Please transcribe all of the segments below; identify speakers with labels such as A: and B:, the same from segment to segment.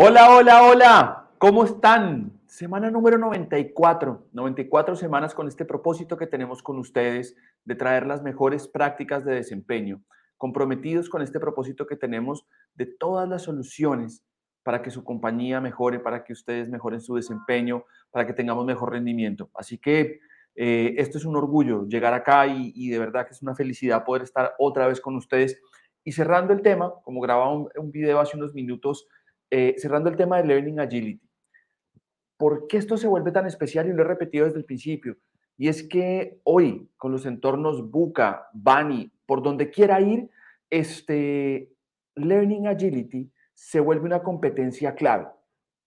A: Hola, hola, hola. ¿Cómo están? Semana número 94. 94 semanas con este propósito que tenemos con ustedes de traer las mejores prácticas de desempeño. Comprometidos con este propósito que tenemos de todas las soluciones para que su compañía mejore, para que ustedes mejoren su desempeño, para que tengamos mejor rendimiento. Así que eh, esto es un orgullo llegar acá y, de verdad que es una felicidad poder estar otra vez con ustedes. Y cerrando el tema, como grababa un, un video hace unos minutos, eh, cerrando el tema de Learning Agility, ¿por qué esto se vuelve tan especial? Y lo he repetido desde el principio. Y es que hoy, con los entornos Buca, Bani, por donde quiera ir, este Learning Agility se vuelve una competencia clave.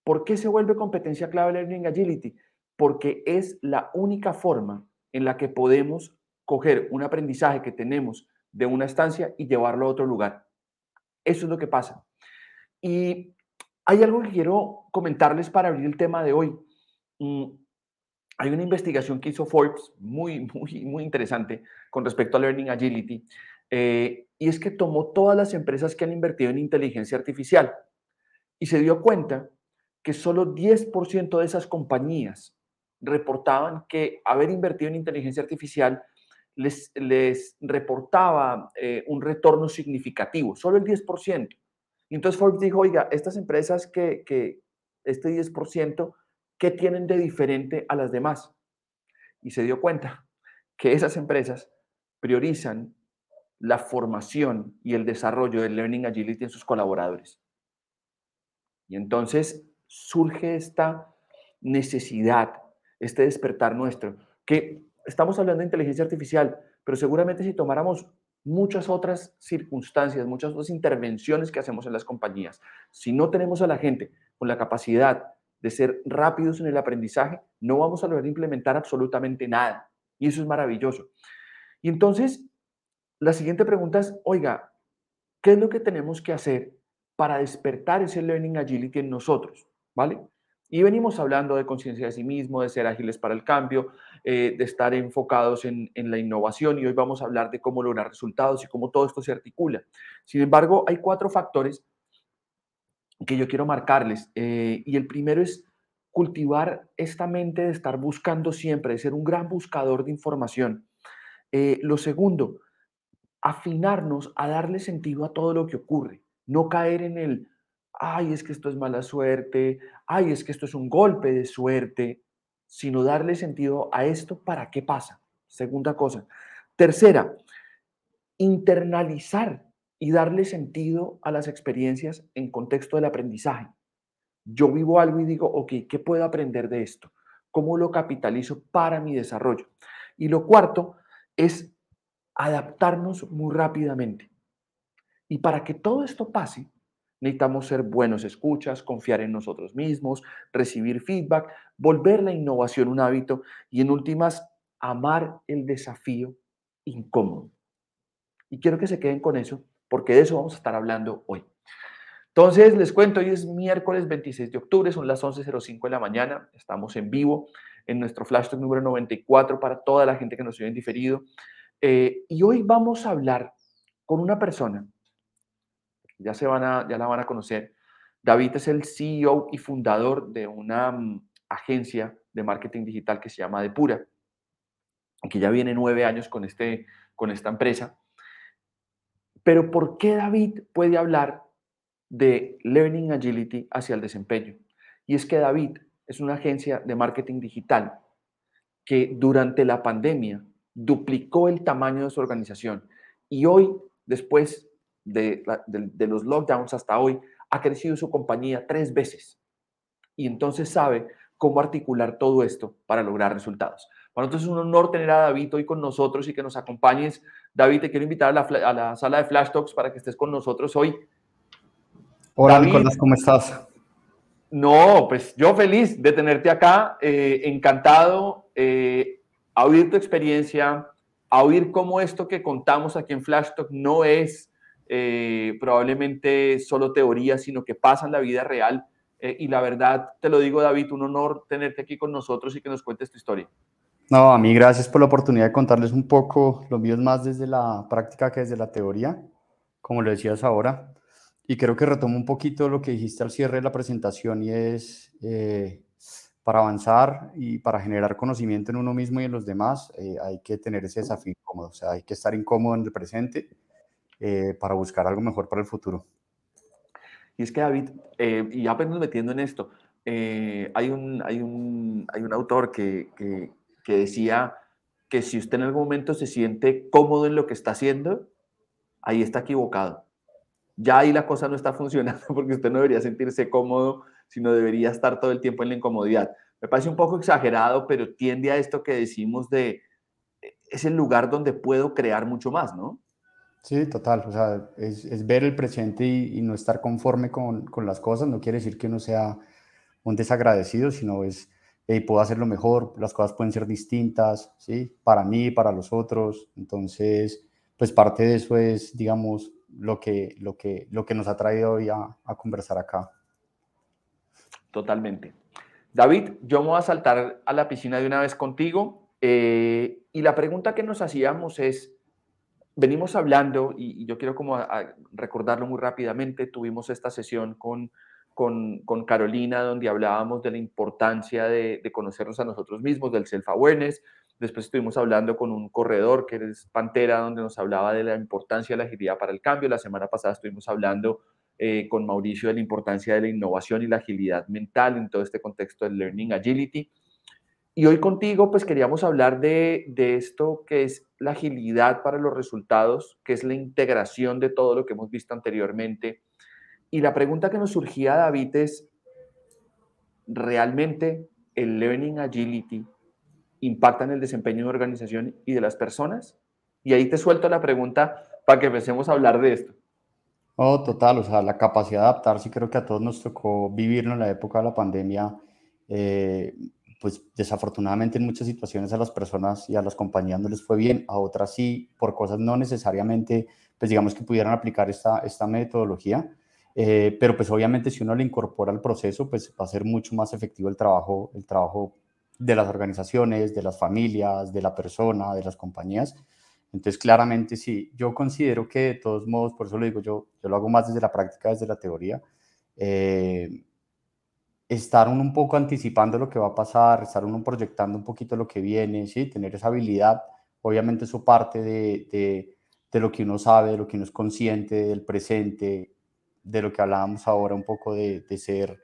A: ¿Por qué se vuelve competencia clave Learning Agility? Porque es la única forma en la que podemos coger un aprendizaje que tenemos de una estancia y llevarlo a otro lugar. Eso es lo que pasa. Y hay algo que quiero comentarles para abrir el tema de hoy. Mm, hay una investigación que hizo Forbes muy, muy, muy interesante con respecto a Learning Agility, eh, y es que tomó todas las empresas que han invertido en inteligencia artificial y se dio cuenta que solo 10% de esas compañías reportaban que haber invertido en inteligencia artificial les, les reportaba eh, un retorno significativo, solo el 10%. Y entonces Forbes dijo, oiga, estas empresas que, que este 10%, ¿qué tienen de diferente a las demás? Y se dio cuenta que esas empresas priorizan la formación y el desarrollo del Learning Agility en sus colaboradores. Y entonces surge esta necesidad, este despertar nuestro, que estamos hablando de inteligencia artificial, pero seguramente si tomáramos muchas otras circunstancias, muchas otras intervenciones que hacemos en las compañías. Si no tenemos a la gente con la capacidad de ser rápidos en el aprendizaje, no vamos a lograr implementar absolutamente nada. Y eso es maravilloso. Y entonces, la siguiente pregunta es, oiga, ¿qué es lo que tenemos que hacer para despertar ese learning agility en nosotros? ¿Vale? Y venimos hablando de conciencia de sí mismo, de ser ágiles para el cambio, eh, de estar enfocados en, la innovación y hoy vamos a hablar de cómo lograr resultados y cómo todo esto se articula. Sin embargo, hay cuatro factores que yo quiero marcarles eh, y el primero es cultivar esta mente de estar buscando siempre, de ser un gran buscador de información. Eh, lo segundo, afinarnos a darle sentido a todo lo que ocurre, no caer en el ay, es que esto es mala suerte, ay, es que esto es un golpe de suerte, sino darle sentido a esto para qué pasa. Segunda cosa. Tercera, internalizar y darle sentido a las experiencias en contexto del aprendizaje. Yo vivo algo y digo, ok, ¿qué puedo aprender de esto? ¿Cómo lo capitalizo para mi desarrollo? Y lo cuarto es adaptarnos muy rápidamente. Y para que todo esto pase, Necesitamos ser buenos escuchas, confiar en nosotros mismos, recibir feedback, volver la innovación un hábito y en últimas, amar el desafío incómodo. Y quiero que se queden con eso porque de eso vamos a estar hablando hoy. Entonces, les cuento, hoy es miércoles 26 de octubre, son las 11.05 de la mañana, estamos en vivo en nuestro Flash Talk número 94 para toda la gente que nos sigue en diferido. Eh, y hoy vamos a hablar con una persona ya, se van a, ya la van a conocer. David es el CEO y fundador de una mm, agencia de marketing digital que se llama Depura, que ya viene nueve años con, este, con esta empresa. Pero ¿por qué David puede hablar de Learning Agility hacia el desempeño? Y es que David es una agencia de marketing digital que durante la pandemia duplicó el tamaño de su organización y hoy, después de, los lockdowns hasta hoy, ha crecido su compañía tres veces. Y entonces sabe cómo articular todo esto para lograr resultados. Para nosotros es un honor tener a David hoy con nosotros y que nos acompañes. David, te quiero invitar a la, sala de Flash Talks para que estés con nosotros hoy.
B: Hola, Nicolás, ¿cómo estás?
A: No, pues yo feliz de tenerte acá, eh, encantado eh, a oír tu experiencia, a oír cómo esto que contamos aquí en Flash Talk no es eh, probablemente solo teoría, sino que pasa en la vida real. y la verdad, te lo digo, David, un honor tenerte aquí con nosotros y que nos cuentes tu historia.
B: No, a mí gracias por la oportunidad de contarles un poco. Lo mío es más desde la práctica que desde la teoría, como lo decías ahora. Y creo que retomo un poquito lo que dijiste al cierre de la presentación y es eh, para avanzar y para generar conocimiento en uno mismo y en los demás, eh, hay que tener ese desafío incómodo, o sea, hay que estar incómodo en el presente eh, para buscar algo mejor para el futuro.
A: Y es que David, y apenas metiendo en esto, hay, un, hay, un, hay un autor que, que, que decía que si usted en algún momento se siente cómodo en lo que está haciendo, ahí está equivocado ya ahí la cosa no está funcionando porque usted no debería sentirse cómodo, sino debería estar todo el tiempo en la incomodidad. Me parece un poco exagerado, pero tiende a esto que decimos de e, es el lugar donde puedo crear mucho más, ¿no?
B: Sí, total. O sea, es, ver el presente y, no estar conforme con, con, las cosas. No quiere decir que uno sea un desagradecido, sino es, hey, puedo hacerlo mejor, las cosas pueden ser distintas, ¿sí? Para mí, para los otros. Entonces, pues parte de eso es, digamos, lo que, lo que, lo que nos ha traído hoy a, conversar acá.
A: Totalmente. David, yo me voy a saltar a la piscina de una vez contigo eh, y la pregunta que nos hacíamos es, venimos hablando y, yo quiero como recordarlo muy rápidamente, tuvimos esta sesión con, con, Carolina donde hablábamos de la importancia de, de conocernos a nosotros mismos, del self-awareness, Después estuvimos hablando con un corredor que es Pantera, donde nos hablaba de la importancia de la agilidad para el cambio. La semana pasada estuvimos hablando eh, con Mauricio de la importancia de la innovación y la agilidad mental en todo este contexto del Learning Agility. Y hoy contigo, pues queríamos hablar de, de esto que es la agilidad para los resultados, que es la integración de todo lo que hemos visto anteriormente. Y la pregunta que nos surgía, David, es, ¿realmente el Learning Agility impactan el desempeño de organización y de las personas? Y ahí te suelto la pregunta para que empecemos a hablar de esto.
B: Oh, total, o sea, la capacidad de adaptarse, creo que a todos nos tocó vivirlo en la época de la pandemia. Eh, pues desafortunadamente en muchas situaciones a las personas y a las compañías no les fue bien, a otras sí, por cosas no necesariamente, pues digamos que pudieran aplicar esta, esta metodología. Eh, pero pues obviamente si uno le incorpora al proceso, pues va a ser mucho más efectivo el trabajo, el trabajo de las organizaciones, de las familias, de la persona, de las compañías. Entonces, claramente sí, yo considero que de todos modos, por eso lo digo yo, yo lo hago más desde la práctica, desde la teoría, eh, estar un poco anticipando lo que va a pasar, estar uno proyectando un poquito lo que viene, ¿sí? tener esa habilidad, obviamente eso parte de, de, de lo que uno sabe, de lo que uno es consciente, del presente, de lo que hablábamos ahora, un poco de, de ser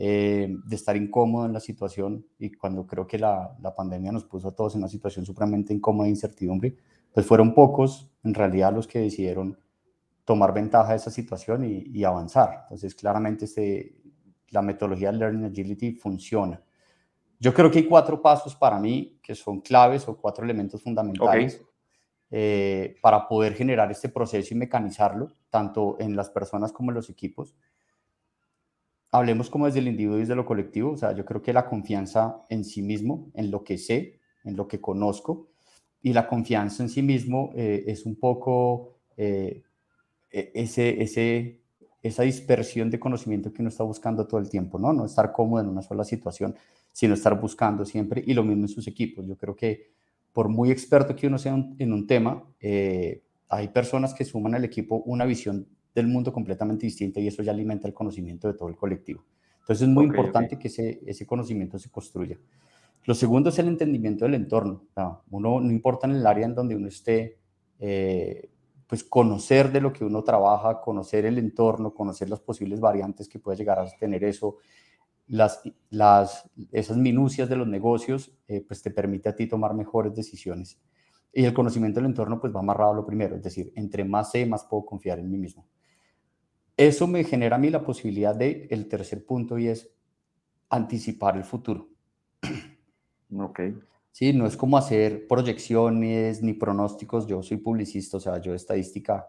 B: eh, de estar incómodo en la situación y cuando creo que la, la, pandemia nos puso a todos en una situación supremamente incómoda e incertidumbre, pues fueron pocos en realidad los que decidieron tomar ventaja de esa situación y, y avanzar. Entonces, claramente este, la metodología de Learning Agility funciona. Yo creo que hay cuatro pasos para mí que son claves o cuatro elementos fundamentales eh, para poder generar este proceso y mecanizarlo, tanto en las personas como en los equipos hablemos como desde el individuo y desde lo colectivo, o sea, yo creo que la confianza en sí mismo, en lo que sé, en lo que conozco, y la confianza en sí mismo eh, es un poco eh, e-, ese, ese, esa dispersión de conocimiento que uno está buscando todo el tiempo, ¿no? No estar cómodo en una sola situación, sino estar buscando siempre, y lo mismo en sus equipos. Yo creo que por muy experto que uno sea en un tema, eh, hay personas que suman al equipo una visión del mundo completamente distinta y eso ya alimenta el conocimiento de todo el colectivo. Entonces es muy importante que ese, ese conocimiento se construya. Lo segundo es el entendimiento del entorno. uno, no importa en el área en donde uno esté, eh, pues conocer de lo que uno trabaja, conocer el entorno, conocer las posibles variantes que puede llegar a tener eso, las, las, esas minucias de los negocios, eh, pues te permite a ti tomar mejores decisiones. Y el conocimiento del entorno, pues va amarrado a lo primero, es decir, entre más sé, más puedo confiar en mí mismo. Eso me genera a mí la posibilidad de el tercer punto y es anticipar el futuro.
A: Ok.
B: Sí, no es como hacer proyecciones ni pronósticos. Yo soy publicista, o sea, yo de estadística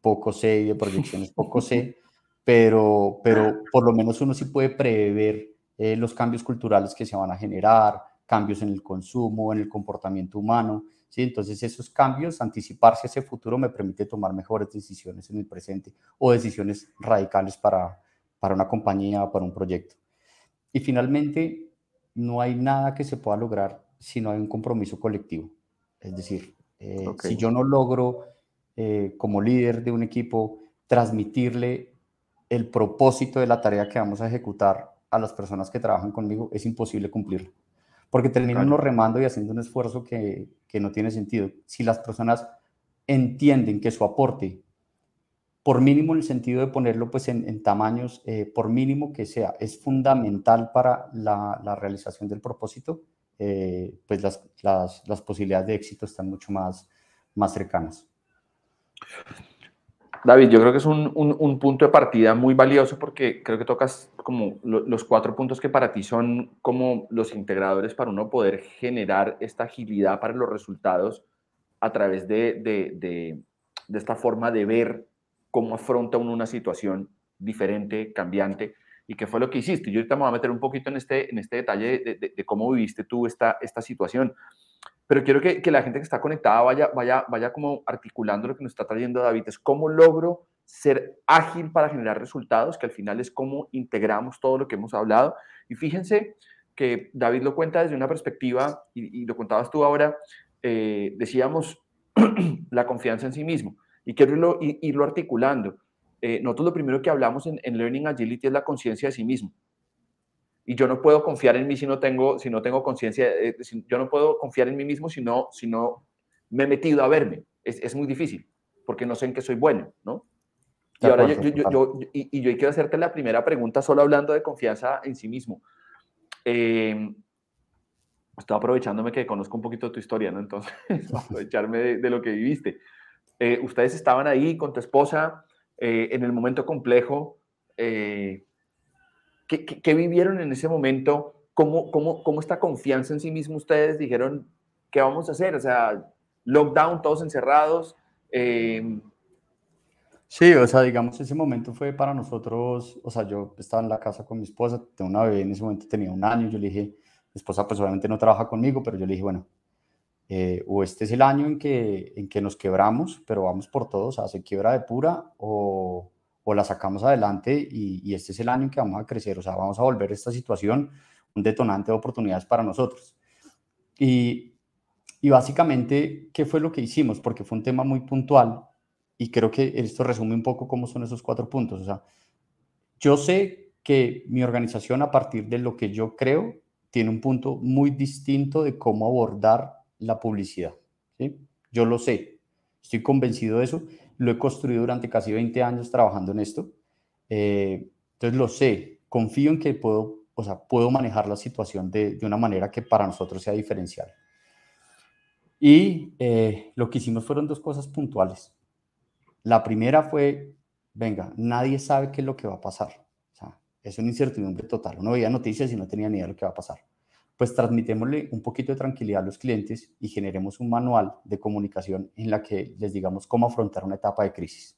B: poco sé y de proyecciones poco sé, pero, pero por lo menos uno sí puede prever eh, los cambios culturales que se van a generar, cambios en el consumo, en el comportamiento humano. ¿sí? Entonces esos cambios, anticiparse a ese futuro me permite tomar mejores decisiones en el presente o decisiones radicales para, para una compañía, para un proyecto. Y finalmente, no hay nada que se pueda lograr si no hay un compromiso colectivo. Es decir, eh, si yo no logro eh, como líder de un equipo transmitirle el propósito de la tarea que vamos a ejecutar a las personas que trabajan conmigo, es imposible cumplirlo. Porque terminan remando y haciendo un esfuerzo que, que no tiene sentido. Si las personas entienden que su aporte por mínimo en el sentido de ponerlo pues en, tamaños, eh, por mínimo que sea, es fundamental para la, la realización del propósito, eh, pues las, las, posibilidades de éxito están mucho más, más cercanas.
A: David, yo creo que es un, un, un, punto de partida muy valioso porque creo que tocas como los cuatro puntos que para ti son como los integradores para uno poder generar esta agilidad para los resultados a través de, de, de, de esta forma de ver cómo afronta uno una situación diferente, cambiante, y qué fue lo que hiciste. Yo ahorita me voy a meter un poquito en este, en este detalle de, cómo viviste tú esta, esta situación, pero quiero que, que, la gente que está conectada vaya, vaya, vaya como articulando lo que nos está trayendo David, es cómo logro ser ágil para generar resultados, que al final es cómo integramos todo lo que hemos hablado. Y fíjense que David lo cuenta desde una perspectiva, y, lo contabas tú ahora, eh, decíamos, la confianza en sí mismo y quiero irlo, articulando. Eh, nosotros lo primero que hablamos en, Learning Agility es la conciencia de sí mismo. Y yo no puedo confiar en mí si no tengo, si no tengo conciencia, eh, yo no puedo confiar en mí mismo si no, si no me he metido a verme. Es, es muy difícil, porque no sé en qué soy bueno, ¿no? Y ahora yo, yo, yo, y, yo quiero hacerte la primera pregunta solo hablando de confianza en sí mismo. Eh, estoy aprovechándome que conozco un poquito de tu historia, ¿no? Entonces, aprovecharme de, de, lo que viviste. Eh, ustedes estaban ahí con tu esposa eh, en el momento complejo. Eh, ¿qué, vivieron en ese momento? ¿Cómo, cómo, ¿Cómo esta confianza en sí mismo ustedes dijeron, ¿qué vamos a hacer? O sea, lockdown, todos encerrados.
B: Sí, o sea, digamos, ese momento fue para nosotros, o sea, yo estaba en la casa con mi esposa, tengo una bebé, en ese momento tenía un año, yo le dije, mi esposa pues obviamente no trabaja conmigo, pero yo le dije, bueno, eh, o este es el año en que, en que nos quebramos, pero vamos por todos, o sea, se quiebra de pura o, o la sacamos adelante y, este es el año en que vamos a crecer, o sea, vamos a volver esta situación un detonante de oportunidades para nosotros. Y, y básicamente, ¿qué fue lo que hicimos? Porque fue un tema muy puntual y creo que esto resume un poco cómo son esos cuatro puntos. O sea, yo sé que mi organización a partir de lo que yo creo tiene un punto muy distinto de cómo abordar la publicidad. ¿sí? Yo lo sé, estoy convencido de eso, lo he construido durante casi 20 años trabajando en esto, eh, entonces lo sé, confío en que puedo, o sea, puedo manejar la situación de, de una manera que para nosotros sea diferencial. Y eh, lo que hicimos fueron dos cosas puntuales. La primera fue, venga, nadie sabe qué es lo que va a pasar. O es una incertidumbre total. Uno veía noticias y no tenía ni idea de lo que va a pasar pues transmitémosle un poquito de tranquilidad a los clientes y generemos un manual de comunicación en la que les digamos cómo afrontar una etapa de crisis,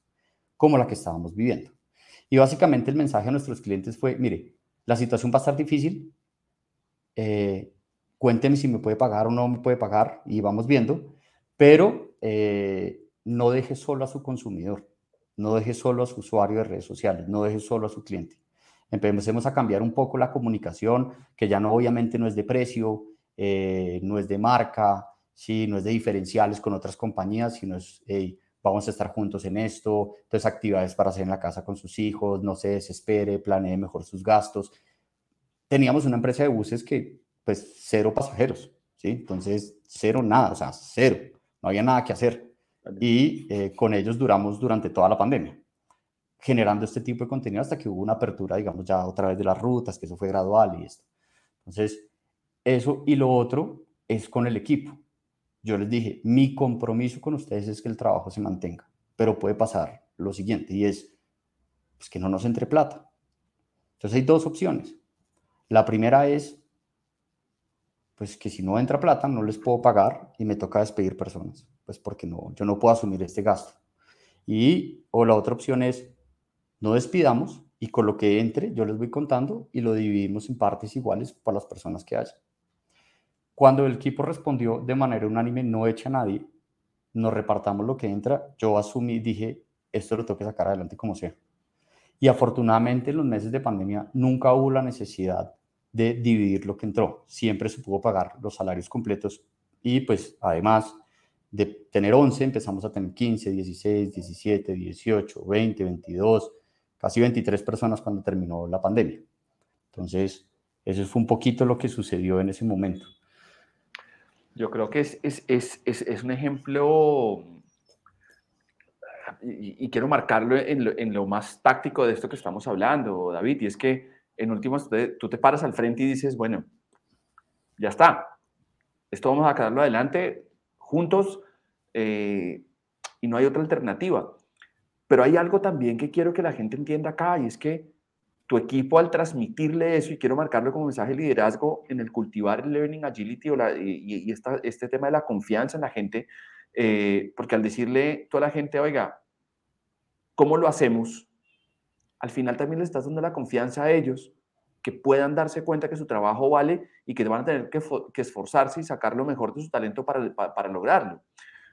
B: como la que estábamos viviendo. Y básicamente el mensaje a nuestros clientes fue, mire, la situación va a estar difícil, eh, cuénteme si me puede pagar o no me puede pagar y vamos viendo, pero eh, no deje solo a su consumidor, no deje solo a su usuario de redes sociales, no deje solo a su cliente empecemos a cambiar un poco la comunicación, que ya no obviamente no es de precio, eh, no es de marca, ¿sí? no es de diferenciales con otras compañías, sino es, vamos a estar juntos en esto, entonces actividades para hacer en la casa con sus hijos, no se desespere, planee mejor sus gastos. Teníamos una empresa de buses que, pues, cero pasajeros, ¿sí? Entonces, cero nada, o sea, cero, no había nada que hacer. y eh, con ellos duramos durante toda la pandemia, generando este tipo de contenido hasta que hubo una apertura, digamos, ya otra vez de las rutas, que eso fue gradual y esto. Entonces, eso y lo otro es con el equipo. Yo les dije, mi compromiso con ustedes es que el trabajo se mantenga, pero puede pasar lo siguiente y es pues, que no nos entre plata. Entonces hay dos opciones. La primera es, pues que si no entra plata no les puedo pagar y me toca despedir personas, pues porque no, yo no puedo asumir este gasto. Y o la otra opción es, no despidamos y con lo que entre yo les voy contando y lo dividimos en partes iguales para las personas que haya. Cuando el equipo respondió de manera unánime, no echa a nadie, nos repartamos lo que entra, yo asumí, dije, esto lo tengo que sacar adelante como sea. Y afortunadamente en los meses de pandemia nunca hubo la necesidad de dividir lo que entró. Siempre se pudo pagar los salarios completos y pues además de tener 11 empezamos a tener 15, 16, 17, 18, 20, 22, casi 23 personas cuando terminó la pandemia. Entonces, eso fue un poquito lo que sucedió en ese momento.
A: Yo creo que es, es, es, es un ejemplo, y, quiero marcarlo en lo, en lo, más táctico de esto que estamos hablando, David, y es que en últimas tú te paras al frente y dices, bueno, ya está, esto vamos a sacarlo adelante juntos eh, y no hay otra alternativa. Pero hay algo también que quiero que la gente entienda acá y es que tu equipo al transmitirle eso, y quiero marcarlo como mensaje de liderazgo en el cultivar el learning agility y, este tema de la confianza en la gente, eh, porque al decirle toda la gente, oiga, ¿cómo lo hacemos? Al final también le estás dando la confianza a ellos que puedan darse cuenta que su trabajo vale y que van a tener que, esforzarse y sacar lo mejor de su talento para, para, lograrlo.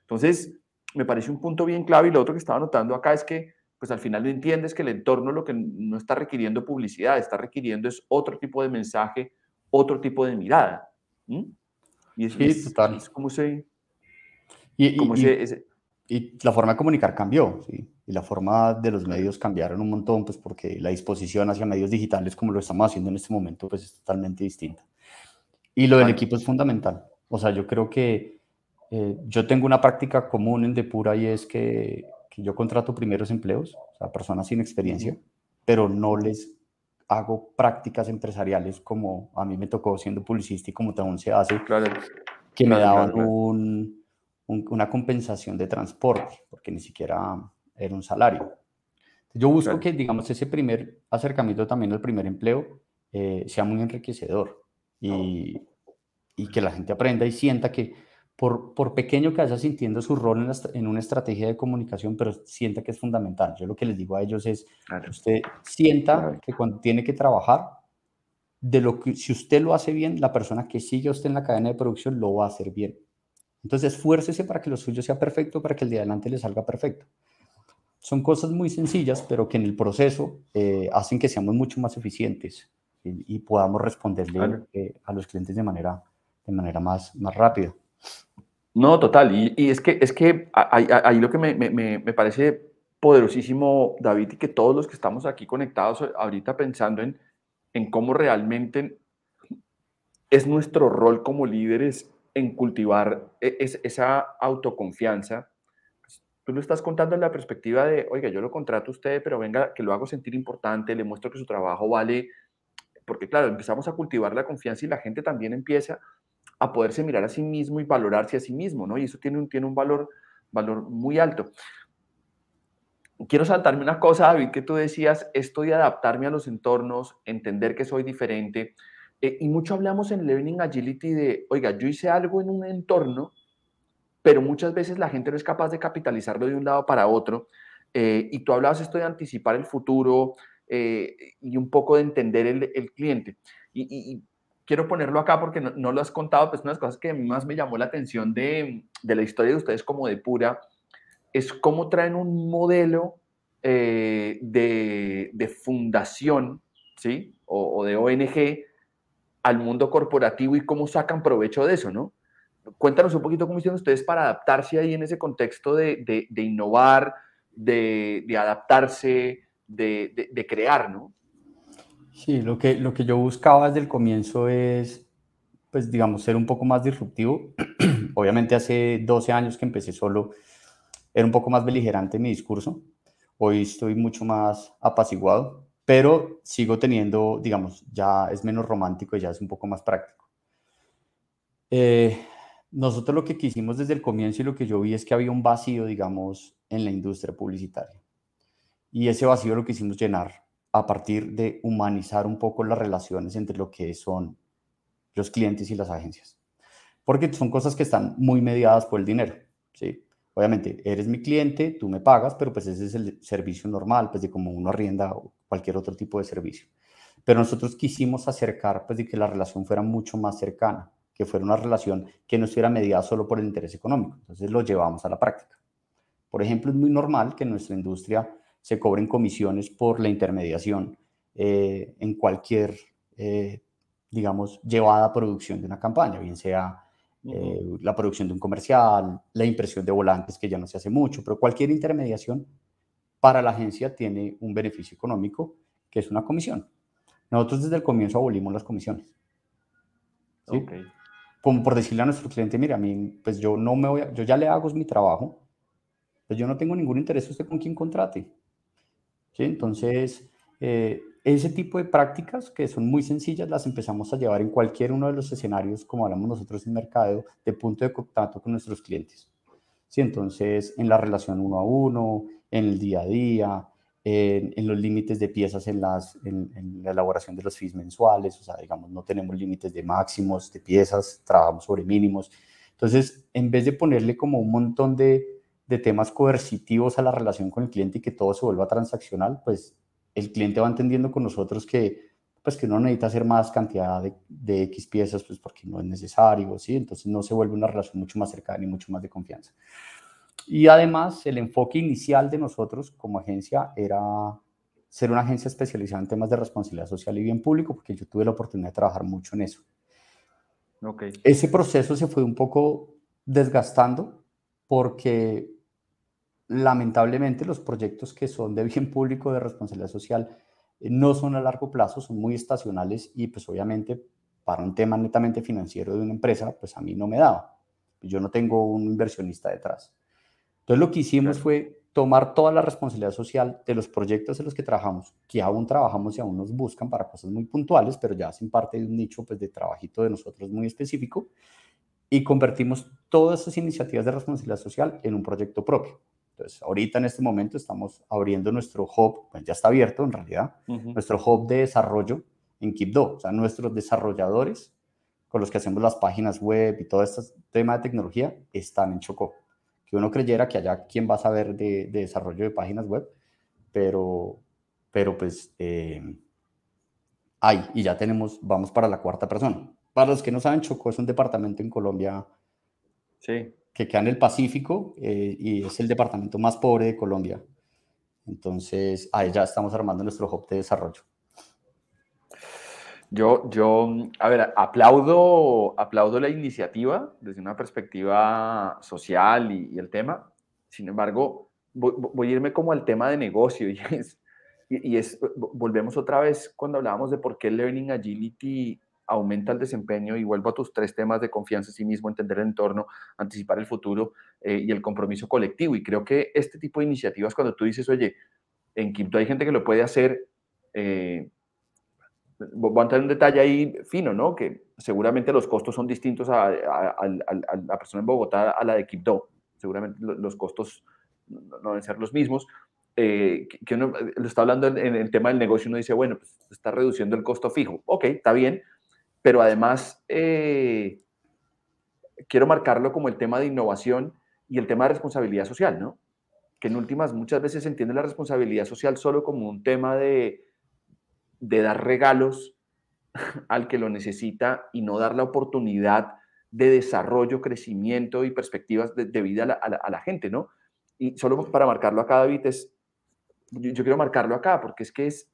A: Entonces, me parece un punto bien clave y lo otro que estaba notando acá es que pues al final no entiendes que el entorno lo que no está requiriendo publicidad, está requiriendo es otro tipo de mensaje, otro tipo de mirada. Y es,
B: sí,
A: como se...
B: Y, y, la forma de comunicar cambió, ¿sí? y la forma de los medios cambiaron un montón, pues porque la disposición hacia medios digitales como lo estamos haciendo en este momento, pues es totalmente distinta. Y lo del equipo es fundamental. O sea, yo creo que eh, yo tengo una práctica común en Depura y es que yo contrato primeros empleos, o sea, personas sin experiencia, pero no les hago prácticas empresariales como a mí me tocó siendo publicista y como aún se hace, que me daban un, una compensación de transporte, porque ni siquiera era un salario. Yo busco que, digamos, ese primer acercamiento también al primer empleo eh, sea muy enriquecedor y, y que la gente aprenda y sienta que por, por pequeño que vaya sintiendo su rol en, en, una estrategia de comunicación, pero sienta que es fundamental. Yo lo que les digo a ellos es, usted sienta que cuando tiene que trabajar, de lo que si usted lo hace bien, la persona que sigue a usted en la cadena de producción lo va a hacer bien. Entonces, esfuércese para que lo suyo sea perfecto, para que el de adelante le salga perfecto. Son cosas muy sencillas, pero que en el proceso eh, hacen que seamos mucho más eficientes y, podamos responderle eh, a los clientes de manera, de manera más, más rápida.
A: No, total. Y, es que, es que ahí, lo que me, me, me, parece poderosísimo, David, y que todos los que estamos aquí conectados ahorita pensando en, en cómo realmente es nuestro rol como líderes en cultivar e, esa autoconfianza. Pues, tú lo estás contando en la perspectiva de, oiga, yo lo contrato a usted, pero venga, que lo hago sentir importante, le muestro que su trabajo vale, porque claro, empezamos a cultivar la confianza y la gente también empieza a poderse mirar a sí mismo y valorarse a sí mismo, ¿no? Y eso tiene un, tiene un valor, valor muy alto. Quiero saltarme una cosa, David, que tú decías, esto de adaptarme a los entornos, entender que soy diferente. Eh, y mucho hablamos en Learning Agility de, oiga, yo hice algo en un entorno, pero muchas veces la gente no es capaz de capitalizarlo de un lado para otro. Eh, y tú hablabas esto de anticipar el futuro eh, y un poco de entender el, cliente. Y, quiero ponerlo acá porque no, lo has contado, pues una de las cosas que más me llamó la atención de, de, la historia de ustedes como de Pura es cómo traen un modelo eh, de, de, fundación, ¿sí? O, de ONG al mundo corporativo y cómo sacan provecho de eso, ¿no? Cuéntanos un poquito cómo hicieron ustedes para adaptarse ahí en ese contexto de, de innovar, de, adaptarse, de, crear, ¿no?
B: Sí, lo que, lo que yo buscaba desde el comienzo es, pues digamos, ser un poco más disruptivo. Obviamente hace 12 años que empecé solo, era un poco más beligerante mi discurso. Hoy estoy mucho más apaciguado, pero sigo teniendo, digamos, ya es menos romántico y ya es un poco más práctico. Eh, nosotros lo que quisimos desde el comienzo y lo que yo vi es que había un vacío, digamos, en la industria publicitaria. Y ese vacío lo quisimos llenar a partir de humanizar un poco las relaciones entre lo que son los clientes y las agencias. Porque son cosas que están muy mediadas por el dinero, ¿sí? Obviamente, eres mi cliente, tú me pagas, pero pues ese es el servicio normal, pues de como uno arrienda o cualquier otro tipo de servicio. Pero nosotros quisimos acercar, pues de que la relación fuera mucho más cercana, que fuera una relación que no estuviera mediada solo por el interés económico. Entonces lo llevamos a la práctica. Por ejemplo, es muy normal que en nuestra industria se cobren comisiones por la intermediación eh, en cualquier, eh, digamos, llevada a producción de una campaña, bien sea eh, la producción de un comercial, la impresión de volantes, que ya no se hace mucho, pero cualquier intermediación para la agencia tiene un beneficio económico, que es una comisión. Nosotros desde el comienzo abolimos las comisiones. Como por decirle a nuestro cliente, mira, a mí, pues yo no me voy yo ya le hago mi trabajo, pues yo no tengo ningún interés usted con quien contrate. Entonces, eh, ese tipo de prácticas que son muy sencillas las empezamos a llevar en cualquier uno de los escenarios, como hablamos nosotros en mercado, de punto de contacto con nuestros clientes. ¿Sí? Entonces, en la relación uno a uno, en el día a día, en, los límites de piezas en, las, en, la elaboración de los fees mensuales, o sea, digamos, no tenemos límites de máximos de piezas, trabajamos sobre mínimos. Entonces, en vez de ponerle como un montón de, de temas coercitivos a la relación con el cliente y que todo se vuelva transaccional, pues el cliente va entendiendo con nosotros que pues que uno necesita hacer más cantidad de, de, X piezas, pues porque no es necesario, ¿sí? Entonces no se vuelve una relación mucho más cercana y mucho más de confianza. Y además, el enfoque inicial de nosotros como agencia era ser una agencia especializada en temas de responsabilidad social y bien público, porque yo tuve la oportunidad de trabajar mucho en eso. Okay. Ese proceso se fue un poco desgastando porque lamentablemente los proyectos que son de bien público, de responsabilidad social, eh, no son a largo plazo, son muy estacionales y pues obviamente para un tema netamente financiero de una empresa, pues a mí no me daba. Yo no tengo un inversionista detrás. Entonces lo que hicimos fue tomar toda la responsabilidad social de los proyectos en los que trabajamos, que aún trabajamos y aún nos buscan para cosas muy puntuales, pero ya hacen parte de un nicho pues, de trabajito de nosotros muy específico, y convertimos todas esas iniciativas de responsabilidad social en un proyecto propio. Entonces, ahorita en este momento estamos abriendo nuestro hub, pues ya está abierto en realidad, nuestro hub de desarrollo en Kipdo. O sea, nuestros desarrolladores con los que hacemos las páginas web y todo este tema de tecnología están en Chocó. Que uno creyera que allá quién va a saber de, desarrollo de páginas web, pero, pero pues eh, hay y ya tenemos, vamos para la cuarta persona. Para los que no saben, Chocó es un departamento en Colombia sí que queda en el Pacífico eh, y es el departamento más pobre de Colombia. Entonces, ahí ya estamos armando nuestro hub de desarrollo.
A: Yo, yo, a ver, aplaudo, aplaudo la iniciativa desde una perspectiva social y, el tema. Sin embargo, voy, a irme como al tema de negocio y es, y es, volvemos otra vez cuando hablábamos de por qué Learning Agility aumenta el desempeño y vuelvo a tus tres temas de confianza en sí mismo, entender el entorno, anticipar el futuro eh, y el compromiso colectivo. Y creo que este tipo de iniciativas, cuando tú dices, oye, en Quinto hay gente que lo puede hacer, eh, voy a entrar en un detalle ahí fino, ¿no? Que seguramente los costos son distintos a, la persona en Bogotá a la de Quibdó. Seguramente los costos no deben ser los mismos. Eh, que uno lo está hablando en, el tema del negocio, uno dice, bueno, pues está reduciendo el costo fijo. Ok, está bien, pero además eh, quiero marcarlo como el tema de innovación y el tema de responsabilidad social, ¿no? Que en últimas muchas veces se entiende la responsabilidad social solo como un tema de, de dar regalos al que lo necesita y no dar la oportunidad de desarrollo, crecimiento y perspectivas de, vida a la, gente, ¿no? Y solo para marcarlo acá, David, es, yo quiero marcarlo acá porque es que es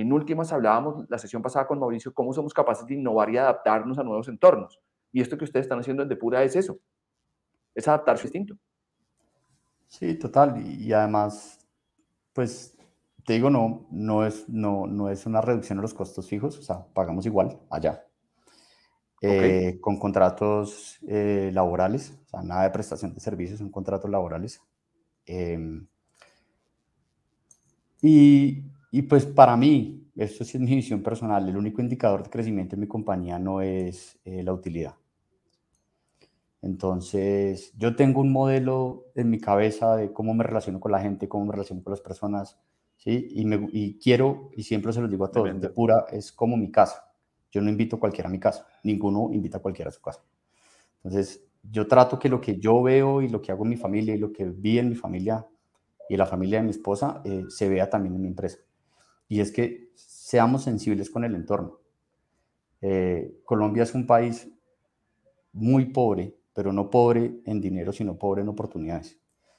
A: en últimas hablábamos la sesión pasada con Mauricio, cómo somos capaces de innovar y adaptarnos a nuevos entornos. Y esto que ustedes están haciendo en Depura es eso, es adaptarse distinto.
B: Sí, total. Y, además, pues te digo, no, no, es, no, no es una reducción de los costos fijos, o sea, pagamos igual allá. Eh, con contratos eh, laborales, o sea, nada de prestación de servicios, son contratos laborales. Em, y, y, pues para mí, esto sí es mi visión personal, el único indicador de crecimiento en mi compañía no es eh, la utilidad. Entonces, yo tengo un modelo en mi cabeza de cómo me relaciono con la gente, cómo me relaciono con las personas, ¿sí? Y, me, y quiero, y siempre se los digo a todos, de pura es como mi casa. Yo no invito a cualquiera a mi casa, ninguno invita a cualquiera a su casa. Entonces, yo trato que lo que yo veo y lo que hago en mi familia y lo que vi en mi familia y la familia de mi esposa eh, se vea también en mi empresa. Y es que seamos sensibles con el entorno. Eh, Colombia es un país muy pobre, pero no pobre en dinero, sino pobre en oportunidades.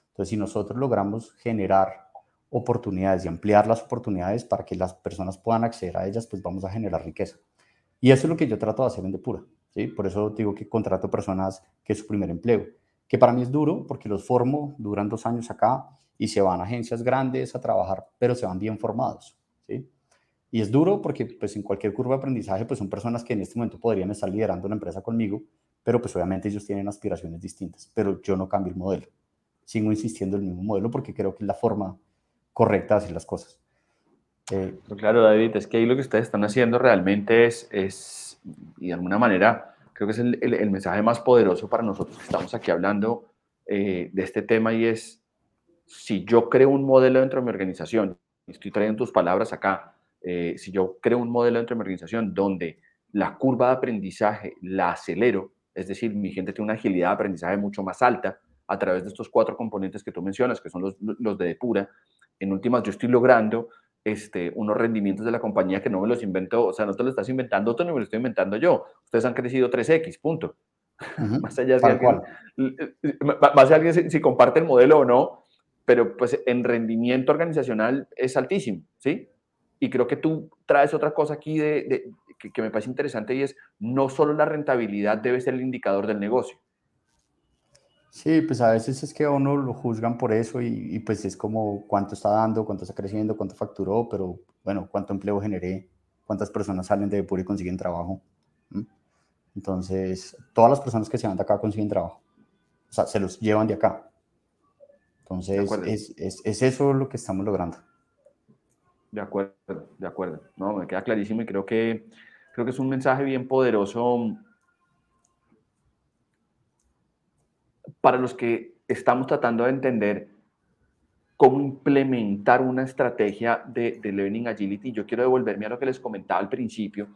B: Entonces, si nosotros logramos generar oportunidades y ampliar las oportunidades para que las personas puedan acceder a ellas, pues vamos a generar riqueza. Y eso es lo que yo trato de hacer en Depura. ¿sí? Por eso digo que contrato personas que es su primer empleo, que para mí es duro porque los formo, duran dos años acá y se van a agencias grandes a trabajar, pero se van bien formados. Y es duro porque pues en cualquier curva de aprendizaje pues son personas que en este momento podrían estar liderando una empresa conmigo, pero pues obviamente ellos tienen aspiraciones distintas, pero yo no cambio el modelo. Sigo insistiendo en el mismo modelo porque creo que es la forma correcta de hacer las cosas.
A: Eh, claro, David, es que ahí lo que ustedes están haciendo realmente es, es y de alguna manera, creo que es el, el, mensaje más poderoso para nosotros que estamos aquí hablando eh, de este tema y es, si yo creo un modelo dentro de mi organización, estoy trayendo tus palabras acá, eh, si yo creo un modelo dentro de mi organización donde la curva de aprendizaje la acelero, es decir, mi gente tiene una agilidad de aprendizaje mucho más alta a través de estos cuatro componentes que tú mencionas, que son los, los de Depura, en últimas yo estoy logrando este, unos rendimientos de la compañía que no me los invento, o sea, no te lo estás inventando tú, no me lo estoy inventando yo. Ustedes han crecido 3X, punto. más allá de alguien, más allá si, si, comparte el modelo o no, pero pues en rendimiento organizacional es altísimo, ¿sí? Y creo que tú traes otra cosa aquí de, que, que me parece interesante y es no solo la rentabilidad debe ser el indicador del negocio,
B: Sí, pues a veces es que a uno lo juzgan por eso y, pues es como cuánto está dando, cuánto está creciendo, cuánto facturó, pero bueno, cuánto empleo generé, cuántas personas salen de Depur y consiguen trabajo. Entonces, todas las personas que se van de acá consiguen trabajo. O sea, se los llevan de acá. Entonces, es, es, es, eso lo que estamos logrando.
A: De acuerdo, de acuerdo. No, me queda clarísimo y creo que, creo que es un mensaje bien poderoso para los que estamos tratando de entender cómo implementar una estrategia de, Learning Agility. Yo quiero devolverme a lo que les comentaba al principio,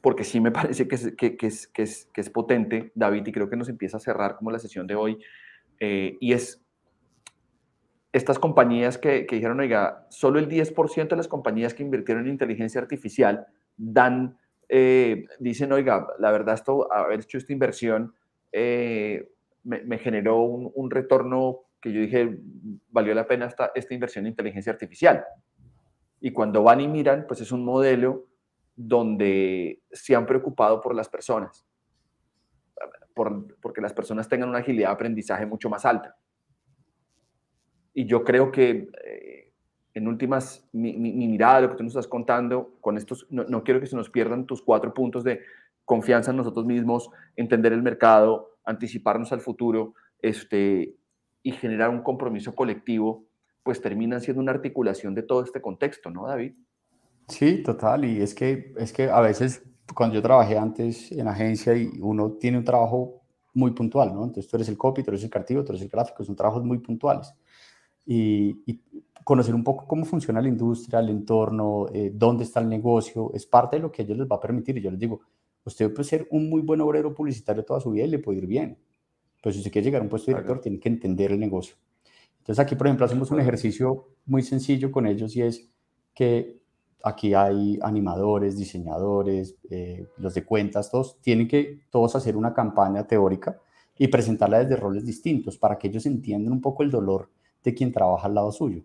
A: porque sí me parece que es, que, es, que es, que es potente, David, y creo que nos empieza a cerrar como la sesión de hoy, eh, y es estas compañías que, que, dijeron, oiga, solo el 10% de las compañías que invirtieron en inteligencia artificial dan, eh, dicen, oiga, la verdad, esto, haber hecho esta inversión eh, me, generó un, retorno que yo dije, valió la pena esta, esta inversión en inteligencia artificial. Y cuando van y miran, pues es un modelo donde se han preocupado por las personas, por, porque las personas tengan una agilidad de aprendizaje mucho más alta. Y yo creo que, eh, en últimas, mi, mirada, lo que tú nos estás contando, con estos, no, no quiero que se nos pierdan tus cuatro puntos de confianza en nosotros mismos, entender el mercado, anticiparnos al futuro este, y generar un compromiso colectivo, pues terminan siendo una articulación de todo este contexto, ¿no, David?
B: Sí, total. Y es que, es que a veces, cuando yo trabajé antes en agencia y uno tiene un trabajo muy puntual, ¿no? Entonces tú eres el copy, tú eres el creativo, tú eres el gráfico, son trabajos muy puntuales. Y, conocer un poco cómo funciona la industria, el entorno, eh, dónde está el negocio, es parte de lo que a ellos les va a permitir. Y yo les digo, Usted puede ser un muy buen obrero publicitario toda su vida y le puede ir bien. Pero si usted quiere llegar a un puesto de director, tiene que entender el negocio. Entonces aquí, por ejemplo, hacemos un ejercicio muy sencillo con ellos y es que aquí hay animadores, diseñadores, eh, los de cuentas, todos tienen que todos hacer una campaña teórica y presentarla desde roles distintos para que ellos entiendan un poco el dolor de quien trabaja al lado suyo.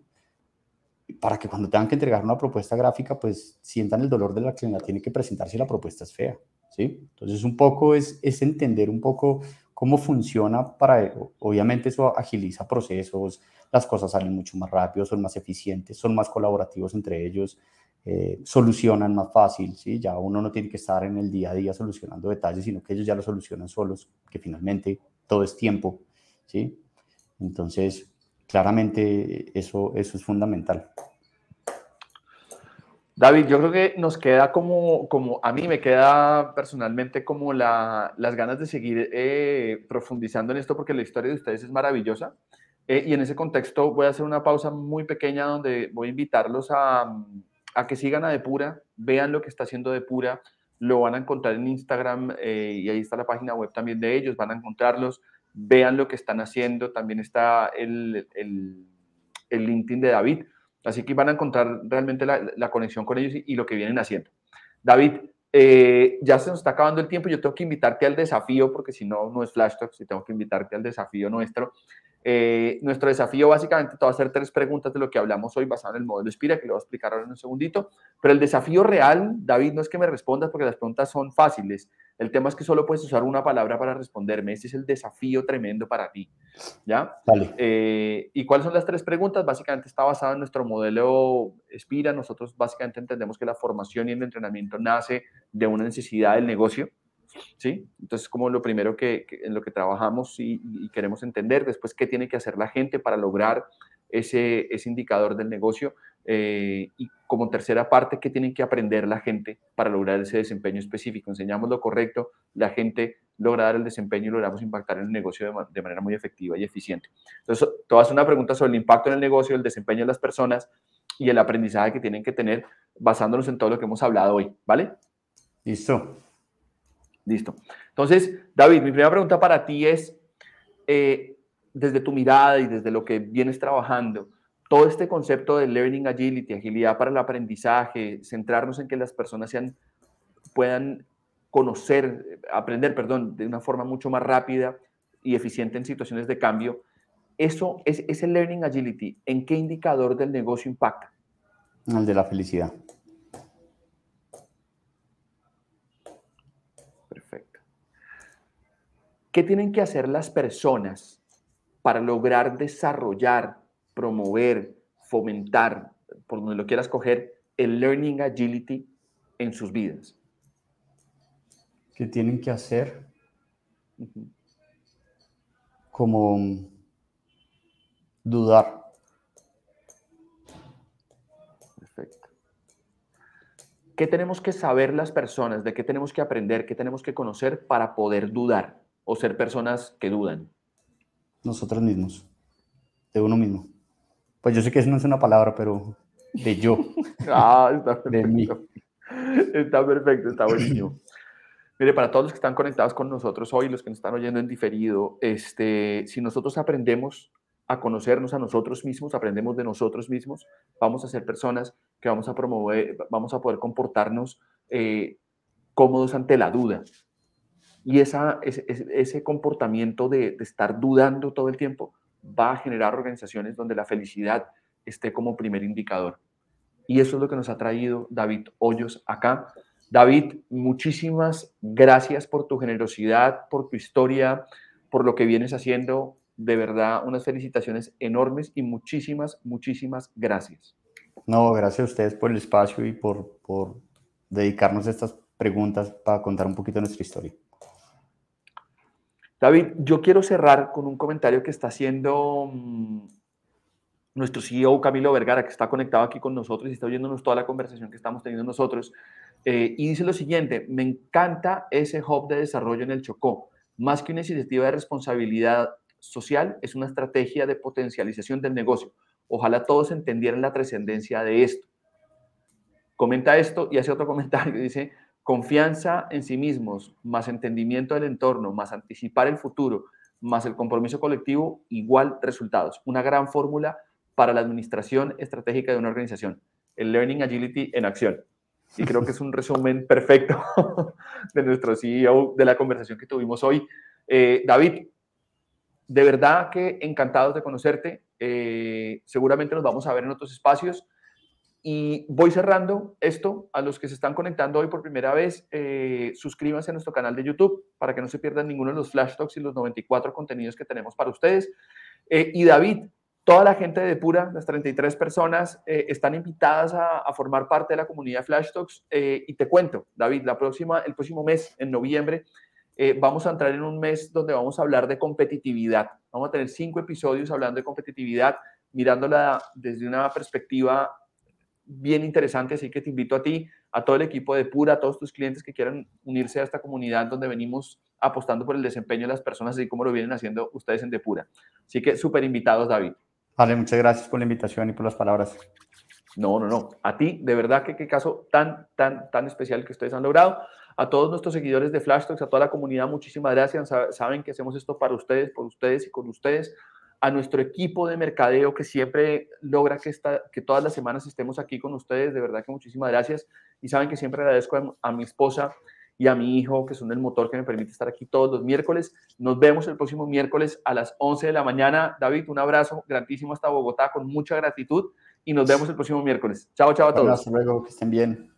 B: Para que cuando tengan que entregar una propuesta gráfica, pues sientan el dolor de la que la tiene que presentar si la propuesta es fea. Entonces, un poco es, es entender un poco cómo funciona para, obviamente eso agiliza procesos, las cosas salen mucho más rápido, son más eficientes, son más colaborativos entre ellos, eh, solucionan más fácil, ¿sí? Ya uno no tiene que estar en el día a día solucionando detalles, sino que ellos ya lo solucionan solos, que finalmente todo es tiempo, ¿sí? Entonces, claramente eso, eso es fundamental.
A: David, yo creo que nos queda como, como a mí me queda personalmente como la, las ganas de seguir eh, profundizando en esto porque la historia de ustedes es maravillosa. Eh, y en ese contexto voy a hacer una pausa muy pequeña donde voy a invitarlos a, a que sigan a Depura, vean lo que está haciendo Depura, lo van a encontrar en Instagram eh, y ahí está la página web también de ellos, van a encontrarlos, vean lo que están haciendo, también está el, el, el LinkedIn de David Así que van a encontrar realmente la, conexión con ellos y, lo que vienen haciendo. David, eh, ya se nos está acabando el tiempo. Yo tengo que invitarte al desafío, porque si no, no es Flash Talk, si tengo que invitarte al desafío nuestro. Eh, nuestro desafío básicamente te va a hacer tres preguntas de lo que hablamos hoy basado en el modelo Spira, que lo voy a explicar ahora en un segundito. Pero el desafío real, David, no es que me respondas porque las preguntas son fáciles. El tema es que solo puedes usar una palabra para responderme. Este es el desafío tremendo para ti. ¿Ya?
B: Vale.
A: Eh, ¿Y cuáles son las tres preguntas? Básicamente está basado en nuestro modelo Spira. Nosotros básicamente entendemos que la formación y el entrenamiento nace de una necesidad del negocio. ¿Sí? Entonces, como lo primero que, en lo que trabajamos y, queremos entender, después, qué tiene que hacer la gente para lograr ese, indicador del negocio eh, y como tercera parte, qué tienen que aprender la gente para lograr ese desempeño específico. Enseñamos lo correcto, la gente logra dar el desempeño y logramos impactar en el negocio de, manera muy efectiva y eficiente. Entonces, todas una pregunta sobre el impacto en el negocio, el desempeño de las personas y el aprendizaje que tienen que tener basándonos en todo lo que hemos hablado hoy, ¿vale?
B: Listo.
A: Listo. Entonces, David, mi primera pregunta para ti es, eh, desde tu mirada y desde lo que vienes trabajando, todo este concepto de learning agility, agilidad para el aprendizaje, centrarnos en que las personas puedan conocer, aprender, perdón, de una forma mucho más rápida y eficiente en situaciones de cambio, eso, es, ese learning agility, ¿en qué indicador del negocio impacta?
B: El de la felicidad.
A: ¿Qué tienen que hacer las personas para lograr desarrollar, promover, fomentar, por donde lo quieras coger, el learning agility en sus vidas?
B: ¿Qué tienen que hacer? Como dudar.
A: Perfecto. ¿Qué tenemos que saber las personas? ¿De qué tenemos que aprender? ¿Qué tenemos que conocer para poder dudar? O ser personas que dudan?
B: Nosotros mismos, de uno mismo. Pues yo sé que eso no es una palabra, pero de yo.
A: ah, está perfecto. De mí. Está perfecto, está buenísimo. Mire, para todos los que están conectados con nosotros hoy, los que nos están oyendo en diferido, este, si nosotros aprendemos a conocernos a nosotros mismos, aprendemos de nosotros mismos, vamos a ser personas que vamos a promover, vamos a poder comportarnos eh, cómodos ante la duda, y ese, comportamiento de, estar dudando todo el tiempo va a generar organizaciones donde la felicidad esté como primer indicador. Y eso es lo que nos ha traído David Hoyos acá. David, muchísimas gracias por tu generosidad, por tu historia, por lo que vienes haciendo. De verdad, unas felicitaciones enormes y muchísimas, muchísimas gracias.
B: No, gracias a ustedes por el espacio y por, por dedicarnos a estas preguntas para contar un poquito nuestra historia.
A: David, yo quiero cerrar con un comentario que está haciendo mm, nuestro CEO Camilo Vergara, que está conectado aquí con nosotros y está oyéndonos toda la conversación que estamos teniendo nosotros. Eh, y dice lo siguiente, me encanta ese hub de desarrollo en el Chocó. Más que una iniciativa de responsabilidad social, es una estrategia de potencialización del negocio. Ojalá todos entendieran la trascendencia de esto. Comenta esto y hace otro comentario dice, Confianza en sí mismos, más entendimiento del entorno, más anticipar el futuro, más el compromiso colectivo, igual resultados. Una gran fórmula para la administración estratégica de una organización. El Learning Agility en acción. Y creo que es un resumen perfecto de nuestro CEO, de la conversación que tuvimos hoy. Eh, David, de verdad que encantados de conocerte. Eh, seguramente nos vamos a ver en otros espacios. Y voy cerrando esto. A los que se están conectando hoy por primera vez, eh, suscríbanse a nuestro canal de YouTube para que no se pierdan ninguno de los flash talks y los 94 contenidos que tenemos para ustedes. Eh, y David, toda la gente de Pura, las 33 personas, eh, están invitadas a, formar parte de la comunidad Flash Talks. y te cuento, David, la próxima, el próximo mes, en noviembre, eh, vamos a entrar en un mes donde vamos a hablar de competitividad. Vamos a tener cinco episodios hablando de competitividad, mirándola desde una perspectiva bien interesante, así que te invito a ti, a todo el equipo de Pura, a todos tus clientes que quieran unirse a esta comunidad donde venimos apostando por el desempeño de las personas, así como lo vienen haciendo ustedes en Depura. Así que súper invitados, David.
B: Vale, muchas gracias por la invitación y por las palabras.
A: No, no, no. A ti, de verdad que qué caso tan, tan, tan especial que ustedes han logrado. A todos nuestros seguidores de Flash Talks, a toda la comunidad, muchísimas gracias. Saben que hacemos esto para ustedes, por ustedes y con ustedes. A nuestro equipo de mercadeo que siempre logra que, esta, que todas las semanas estemos aquí con ustedes. De verdad que muchísimas gracias. Y saben que siempre agradezco a, a mi esposa y a mi hijo, que son el motor que me permite estar aquí todos los miércoles. Nos vemos el próximo miércoles a las 11 de la mañana. David, un abrazo grandísimo hasta Bogotá con mucha gratitud y nos vemos el próximo miércoles. Chao, chao a todos.
B: Hasta luego, que estén bien.